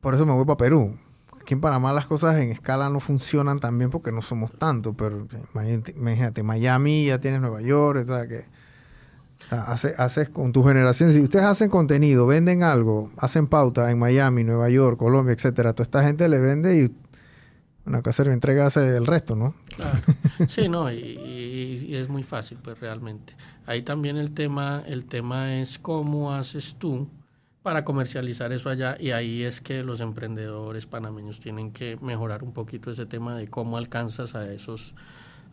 Por eso me voy para Perú. Aquí en Panamá las cosas en escala no funcionan tan bien porque no somos tantos, pero imagínate, Miami ya tienes Nueva York, o sea que haces, con tu generación, si ustedes hacen contenido, venden algo, hacen pauta en Miami, Nueva York, Colombia, etcétera, toda esta gente le vende y bueno, que hacer entrega hace el resto, ¿no? Claro. Sí, no, y, y, es muy fácil, pues realmente. Ahí también el tema, el tema es cómo haces tú para comercializar eso allá y ahí es que los emprendedores panameños tienen que mejorar un poquito ese tema de cómo alcanzas a esos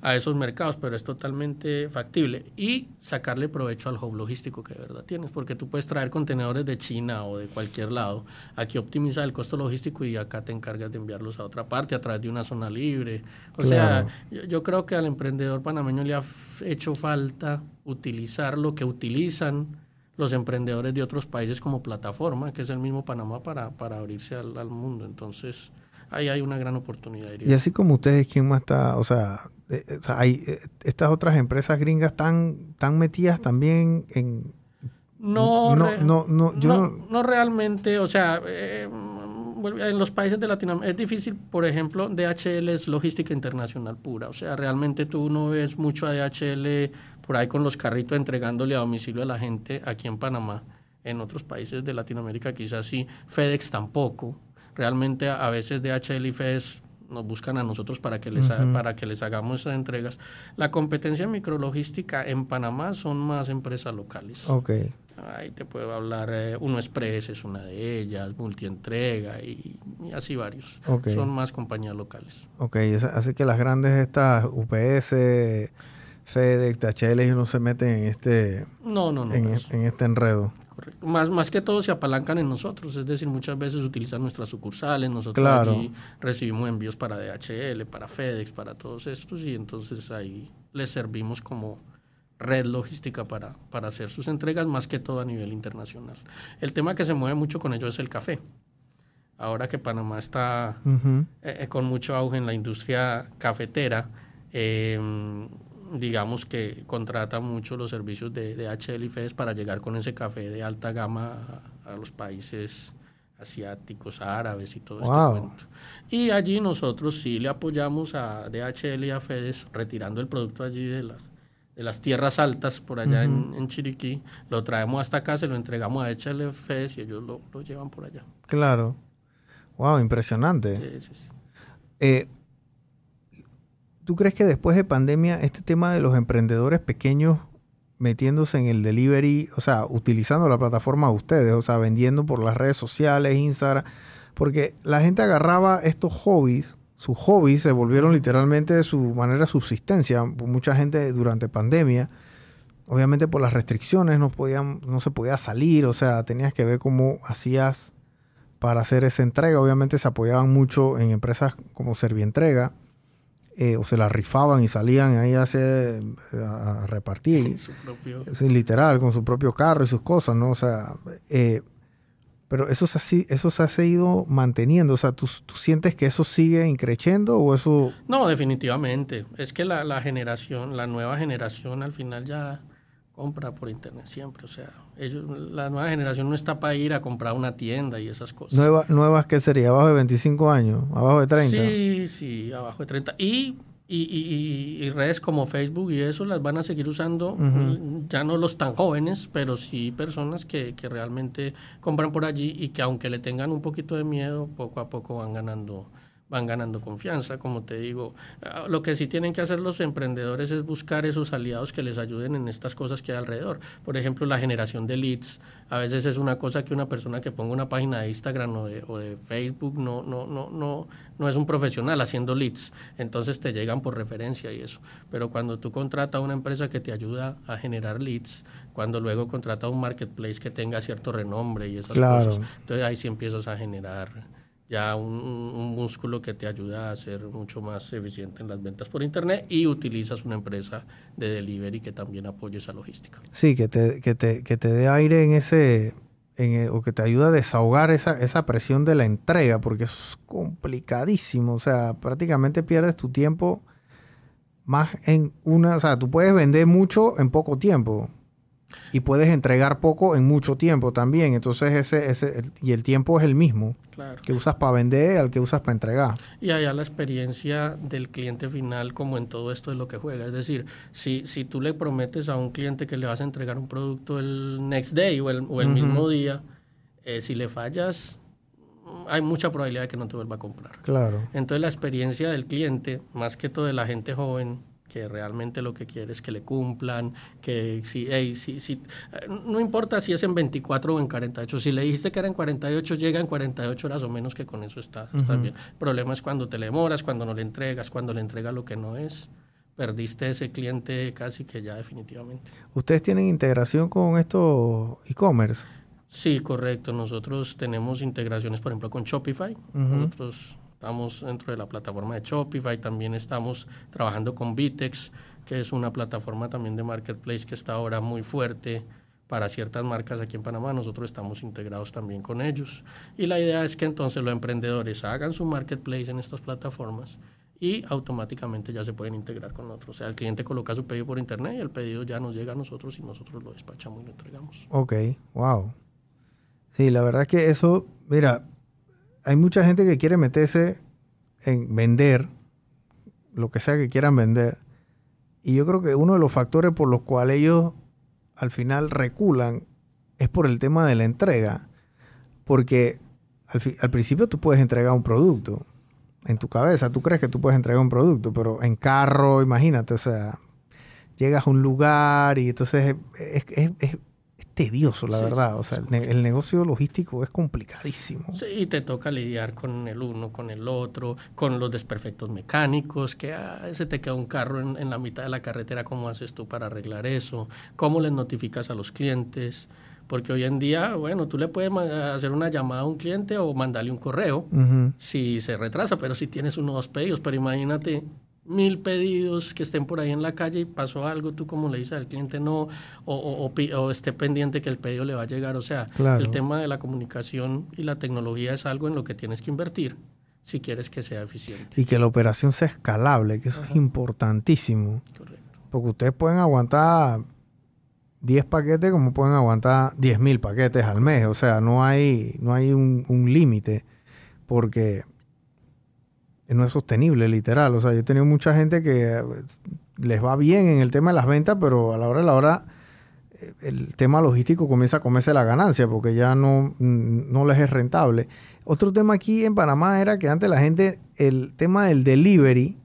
a esos mercados, pero es totalmente factible y sacarle provecho al hub logístico que de verdad tienes, porque tú puedes traer contenedores de China o de cualquier lado, aquí optimiza el costo logístico y acá te encargas de enviarlos a otra parte a través de una zona libre. O sea, yo, yo creo que al emprendedor panameño le ha hecho falta utilizar lo que utilizan los emprendedores de otros países como plataforma, que es el mismo Panamá para, para abrirse al, mundo. Entonces, ahí hay una gran oportunidad. Y así como ustedes, ¿quién más está? O sea, eh, hay eh, estas otras empresas gringas están tan metidas también en... No, no, no, yo no, realmente, o sea, eh, en los países de Latinoamérica es difícil, por ejemplo, DHL es logística internacional pura, o sea, realmente tú no ves mucho a DHL por ahí con los carritos entregándole a domicilio a la gente aquí en Panamá. En otros países de Latinoamérica quizás sí, FedEx tampoco. Realmente a veces DHL y FedEx nos buscan a nosotros para que les, para que les hagamos esas entregas. La competencia micrologística en Panamá son más empresas locales. Okay. Ahí te puedo hablar, eh, Uno Express es una de ellas, Multientrega y, y así varios. Son más compañías locales. Ok, así que las grandes estas, UPS, FedEx, DHL, ellos no se meten en este, no, no, no, en, este enredo. Correcto. Más, más que todo se apalancan en nosotros, es decir, muchas veces utilizan nuestras sucursales, nosotros allí recibimos envíos para DHL, para FedEx, para todos estos y entonces ahí les servimos como red logística para, para hacer sus entregas, más que todo a nivel internacional. El tema que se mueve mucho con ellos es el café. Ahora que Panamá está eh, eh, con mucho auge en la industria cafetera, eh, digamos que contrata mucho los servicios de, de HL y FEDES para llegar con ese café de alta gama a, los países asiáticos, árabes y todo esto. cuento. Y allí nosotros sí le apoyamos a DHL y a FEDES retirando el producto allí de las, de las tierras altas por allá en, Chiriquí, lo traemos hasta acá, se lo entregamos a DHL FEDES y ellos lo, lo llevan por allá. Claro. Wow, impresionante. Sí, sí, sí. Eh, ¿Tú crees que después de pandemia este tema de los emprendedores pequeños metiéndose en el delivery, o sea, utilizando la plataforma de ustedes, o sea, vendiendo por las redes sociales, Instagram, porque la gente agarraba estos hobbies, sus hobbies se volvieron literalmente su manera de subsistencia. Mucha gente durante pandemia, obviamente por las restricciones no, podían, no se podía salir, o sea, tenías que ver cómo hacías para hacer esa entrega. Obviamente se apoyaban mucho en empresas como Servientrega, eh, o se la rifaban y salían ahí a, hacer, a repartir. Su propio... Sí, literal, con su propio carro y sus cosas, ¿no? O sea, eh, pero eso se, así, eso se ha seguido manteniendo. O sea, ¿tú, ¿tú, sientes que eso sigue increciendo o eso...? No, definitivamente. Es que la, la generación, la nueva generación al final ya compra por internet siempre. O sea, ellos, la nueva generación no está para ir a comprar una tienda y esas cosas. ¿Nueva, ¿Nuevas qué sería? ¿Abajo de 25 años? ¿Abajo de 30? Sí, sí, abajo de 30. Y, y, y, y redes como Facebook y eso las van a seguir usando, uh -huh. ya no los tan jóvenes, pero sí personas que, que realmente compran por allí y que aunque le tengan un poquito de miedo, poco a poco van ganando van ganando confianza, como te digo. Lo que sí tienen que hacer los emprendedores es buscar esos aliados que les ayuden en estas cosas que hay alrededor. Por ejemplo, la generación de leads. A veces es una cosa que una persona que ponga una página de Instagram o de, o de Facebook no, no, no, no, no es un profesional haciendo leads. Entonces te llegan por referencia y eso. Pero cuando tú contratas a una empresa que te ayuda a generar leads, cuando luego contratas un marketplace que tenga cierto renombre y esas claro. cosas, entonces ahí sí empiezas a generar ya un, músculo que te ayuda a ser mucho más eficiente en las ventas por internet y utilizas una empresa de delivery que también apoye esa logística. Sí, que te, que te, que te dé aire en ese, en el, o que te ayuda a desahogar esa, esa presión de la entrega, porque eso es complicadísimo, o sea, prácticamente pierdes tu tiempo más en una, o sea, tú puedes vender mucho en poco tiempo, y puedes entregar poco en mucho tiempo también. Entonces, ese, ese y el tiempo es el mismo claro. que usas para vender al que usas para entregar. Y allá la experiencia del cliente final, como en todo esto, es lo que juega. Es decir, si, si tú le prometes a un cliente que le vas a entregar un producto el next day o el, o el uh -huh. mismo día, eh, si le fallas, hay mucha probabilidad de que no te vuelva a comprar. Claro. Entonces, la experiencia del cliente, más que todo de la gente joven, que realmente lo que quiere es que le cumplan, que si, hey, si, si, no importa si es en 24 o en 48, si le dijiste que era en 48, llega en 48 horas o menos que con eso está, uh -huh. está bien. El problema es cuando te le demoras, cuando no le entregas, cuando le entregas lo que no es. Perdiste ese cliente casi que ya definitivamente. ¿Ustedes tienen integración con estos e-commerce? Sí, correcto. Nosotros tenemos integraciones, por ejemplo, con Shopify. Uh -huh. Nosotros Estamos dentro de la plataforma de Shopify, también estamos trabajando con Vitex, que es una plataforma también de marketplace que está ahora muy fuerte para ciertas marcas aquí en Panamá. Nosotros estamos integrados también con ellos. Y la idea es que entonces los emprendedores hagan su marketplace en estas plataformas y automáticamente ya se pueden integrar con nosotros. O sea, el cliente coloca su pedido por internet y el pedido ya nos llega a nosotros y nosotros lo despachamos y lo entregamos. Ok, wow. Sí, la verdad que eso, mira, hay mucha gente que quiere meterse en vender lo que sea que quieran vender. Y yo creo que uno de los factores por los cuales ellos al final reculan es por el tema de la entrega. Porque al, principio tú puedes entregar un producto en tu cabeza. Tú crees que tú puedes entregar un producto, pero en carro, imagínate, o sea, llegas a un lugar y entonces es, es, es tedioso, la sí, verdad. O sea, el, ne el, negocio logístico es complicadísimo. Sí, y te toca lidiar con el uno, con el otro, con los desperfectos mecánicos, que ah, se te queda un carro en, en, la mitad de la carretera, ¿cómo haces tú para arreglar eso? ¿Cómo les notificas a los clientes? Porque hoy en día, bueno, tú le puedes hacer una llamada a un cliente o mandarle un correo uh -huh. si se retrasa, pero si tienes unos dos pedidos, pero imagínate mil pedidos que estén por ahí en la calle y pasó algo, tú como le dices al cliente no, o, o, o, o esté pendiente que el pedido le va a llegar. O sea, claro. el tema de la comunicación y la tecnología es algo en lo que tienes que invertir si quieres que sea eficiente. Y que la operación sea escalable, que eso Ajá. es importantísimo. Correcto. Porque ustedes pueden aguantar 10 paquetes como pueden aguantar 10 mil paquetes al mes. O sea, no hay, no hay un, un límite. Porque no es sostenible, literal. O sea, yo he tenido mucha gente que les va bien en el tema de las ventas, pero a la hora de la hora eh, el tema logístico comienza a comerse la ganancia porque ya no, no les es rentable. Otro tema aquí en Panamá era que antes la gente, el tema del delivery,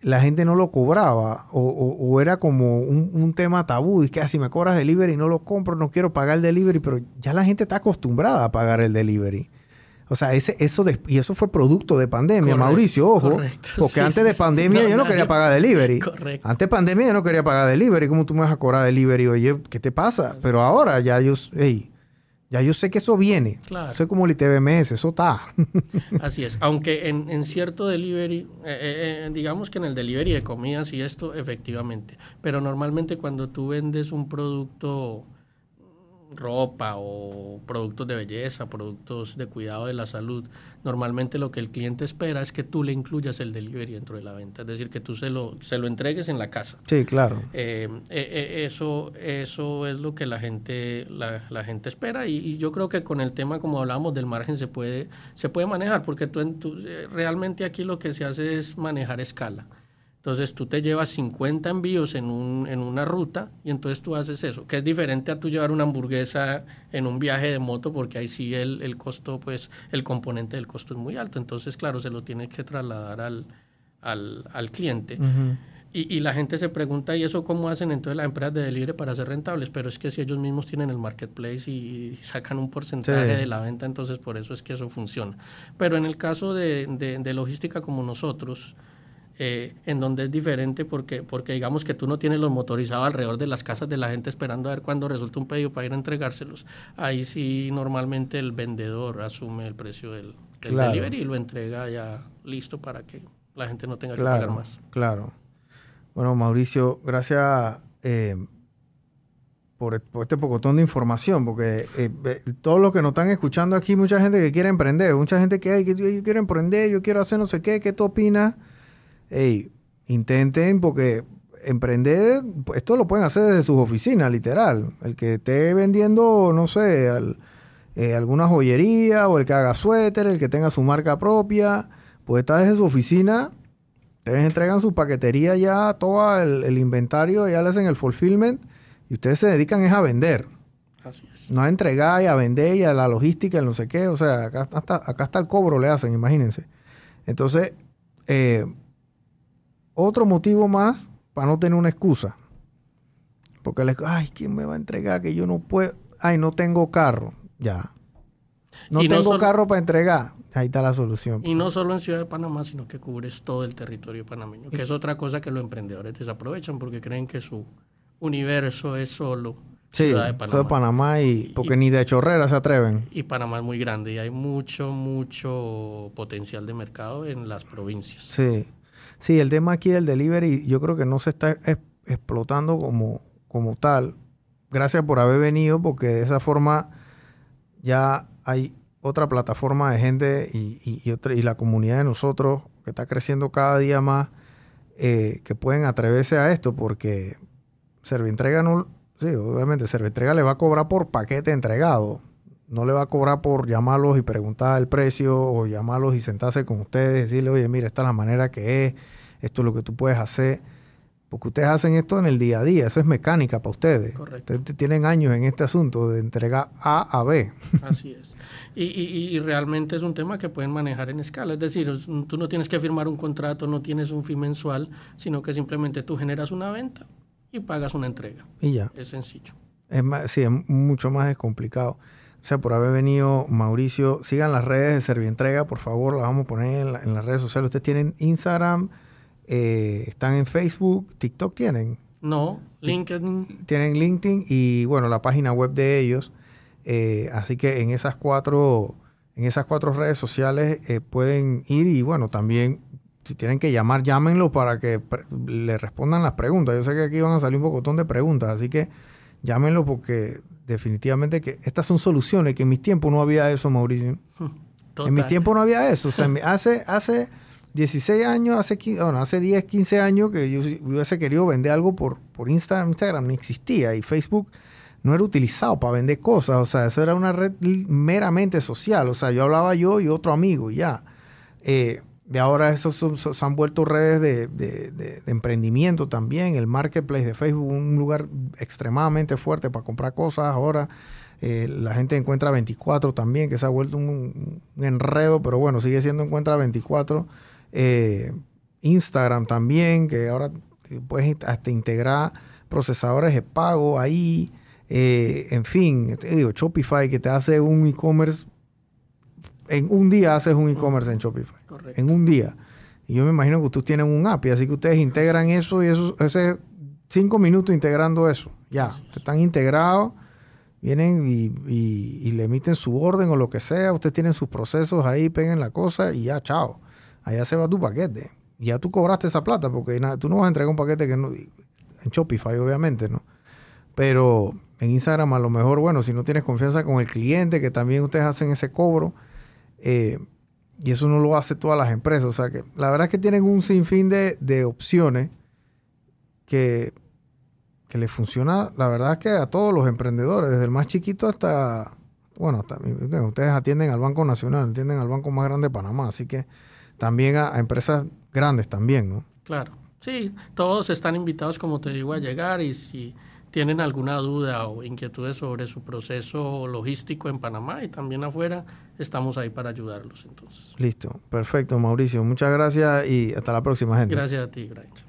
la gente no lo cobraba o, era como un, tema tabú. Y que ah, si me cobras delivery no lo compro, no quiero pagar el delivery, pero ya la gente está acostumbrada a pagar el delivery. O sea, ese, eso y eso fue producto de pandemia, Mauricio, ojo. Porque antes de pandemia yo no quería pagar delivery. Correcto. Antes de pandemia yo no quería pagar delivery. ¿Cómo tú me vas a cobrar delivery? Oye, ¿qué te pasa? Pero ahora ya yo, hey, ya yo sé que eso viene. Claro. Eso es como el ITBMS, eso está. Así es. Aunque en, en cierto delivery, eh, eh, eh, digamos que en el delivery de comidas y esto, efectivamente. Pero normalmente cuando tú vendes un producto ropa o productos de belleza, productos de cuidado de la salud, normalmente lo que el cliente espera es que tú le incluyas el delivery dentro de la venta, es decir, que tú se lo, se lo entregues en la casa. Sí, claro. Eh, eh, eh, eso, eso es lo que la gente, la, gente espera y, yo creo que con el tema, como hablamos del margen, se puede, se puede manejar, porque tú, tú realmente aquí lo que se hace es manejar escala. Entonces tú te llevas 50 envíos en, un, en una ruta y entonces tú haces eso, que es diferente a tú llevar una hamburguesa en un viaje de moto porque ahí sí el, el costo, pues el componente del costo es muy alto. Entonces, claro, se lo tiene que trasladar al, al, al cliente. y, y, la gente se pregunta, ¿y eso cómo hacen entonces las empresas de delivery para ser rentables? Pero es que si ellos mismos tienen el marketplace y, sacan un porcentaje de la venta, entonces por eso es que eso funciona. Pero en el caso de, de, de logística como nosotros, eh, en donde es diferente porque, porque digamos que tú no tienes los motorizados alrededor de las casas de la gente esperando a ver cuándo resulta un pedido para ir a entregárselos. Ahí sí normalmente el vendedor asume el precio del, delivery y lo entrega ya listo para que la gente no tenga que pagar más. Claro. Bueno, Mauricio, gracias eh, por, este pocotón de información, porque eh, todos los que nos están escuchando aquí, mucha gente que quiere emprender, mucha gente que, hay que yo quiero emprender, yo quiero hacer no sé qué, ¿qué tú opinas? Hey, intenten porque emprender, esto lo pueden hacer desde sus oficinas, literal. El que esté vendiendo, no sé, eh, alguna joyería o el que haga suéter, el que tenga su marca propia, pues está desde su oficina. Ustedes entregan su paquetería ya, todo el, inventario, ya le hacen el fulfillment y ustedes se dedican es a vender. Así es. No a entregar y a vender y a la logística y no sé qué. O sea, acá, acá está el cobro, le hacen, imagínense. Entonces, eh, otro motivo más para no tener una excusa. Porque le ay, ¿quién me va a entregar? Que yo no puedo. Ay, no tengo carro. Ya. No tengo carro para entregar. Ahí está la solución. Y no solo en Ciudad de Panamá, sino que cubres todo el territorio panameño, que es otra cosa que los emprendedores desaprovechan porque creen que su universo es solo Ciudad de Panamá. Todo Panamá y porque ni de chorrera se atreven. Y Panamá es muy grande y hay mucho, mucho potencial de mercado en las provincias. Sí. Sí, el tema aquí del delivery yo creo que no se está explotando como, como tal. Gracias por haber venido porque de esa forma ya hay otra plataforma de gente y, y, otra, y la comunidad de nosotros que está creciendo cada día más eh, que pueden atreverse a esto porque Servientrega no, sí, obviamente Servientrega le va a cobrar por paquete entregado. No le va a cobrar por llamarlos y preguntar el precio o llamarlos y sentarse con ustedes y decirle, oye, mira, esta es la manera que es, esto es lo que tú puedes hacer. Porque ustedes hacen esto en el día a día, eso es mecánica para ustedes. Correcto. Ustedes tienen años en este asunto de entregar A a B. Así es. Y, y, y, realmente es un tema que pueden manejar en escala. Es decir, tú no tienes que firmar un contrato, no tienes un fee mensual, sino que simplemente tú generas una venta y pagas una entrega. Y ya. Es sencillo. Es más, sí, es mucho más complicado sea, por haber venido, Mauricio. Sigan las redes de Servientrega, por favor, las vamos a poner en, las redes sociales. Ustedes tienen Instagram, eh, están en Facebook, TikTok tienen. No, LinkedIn. Tienen LinkedIn y bueno, la página web de ellos. Eh, así que en esas cuatro, en esas cuatro redes sociales eh, pueden ir y bueno, también si tienen que llamar, llámenlo para que le respondan las preguntas. Yo sé que aquí van a salir un pocotón de preguntas, así que llámenlo porque definitivamente que estas son soluciones que en mis tiempos no había eso, Mauricio. En mis tiempos no había eso. O sea, hace, hace 16 años, hace, bueno, hace 10, 15 años que yo, hubiese querido vender algo por, por Instagram. Instagram no existía y Facebook no era utilizado para vender cosas. O sea, eso era una red meramente social. O sea, yo hablaba yo y otro amigo y ya. Eh, de ahora esos se han vuelto redes de, emprendimiento también. El marketplace de Facebook, un lugar extremadamente fuerte para comprar cosas. Ahora eh, la gente encuentra 24 también, que se ha vuelto un, enredo, pero bueno, sigue siendo encuentra 24. Eh, Instagram también, que ahora puedes hasta integrar procesadores de pago ahí. Eh, en fin, digo, Shopify que te hace un e-commerce. En un día haces un e-commerce en Shopify. Correcto. En un día. Y yo me imagino que ustedes tienen un API, así que ustedes integran eso y eso, ese cinco minutos integrando eso. Ya, están integrados, vienen y, y, le emiten su orden o lo que sea. Ustedes tienen sus procesos ahí, peguen la cosa y ya, chao. Allá se va tu paquete. Ya tú cobraste esa plata porque tú no vas a entregar un paquete que no, en Shopify, obviamente, ¿no? Pero en Instagram a lo mejor, bueno, si no tienes confianza con el cliente, que también ustedes hacen ese cobro, eh, y eso no lo hace todas las empresas. O sea que la verdad es que tienen un sinfín de, de opciones que, que le funciona, la verdad es que a todos los emprendedores, desde el más chiquito hasta, bueno, hasta, ustedes atienden al Banco Nacional, atienden al banco más grande de Panamá, así que también a, empresas grandes también, ¿no? Claro, sí, todos están invitados, como te digo, a llegar y si tienen alguna duda o inquietudes sobre su proceso logístico en Panamá y también afuera, estamos ahí para ayudarlos entonces. Listo, perfecto, Mauricio. Muchas gracias y hasta la próxima, gente. Gracias a ti, Brian.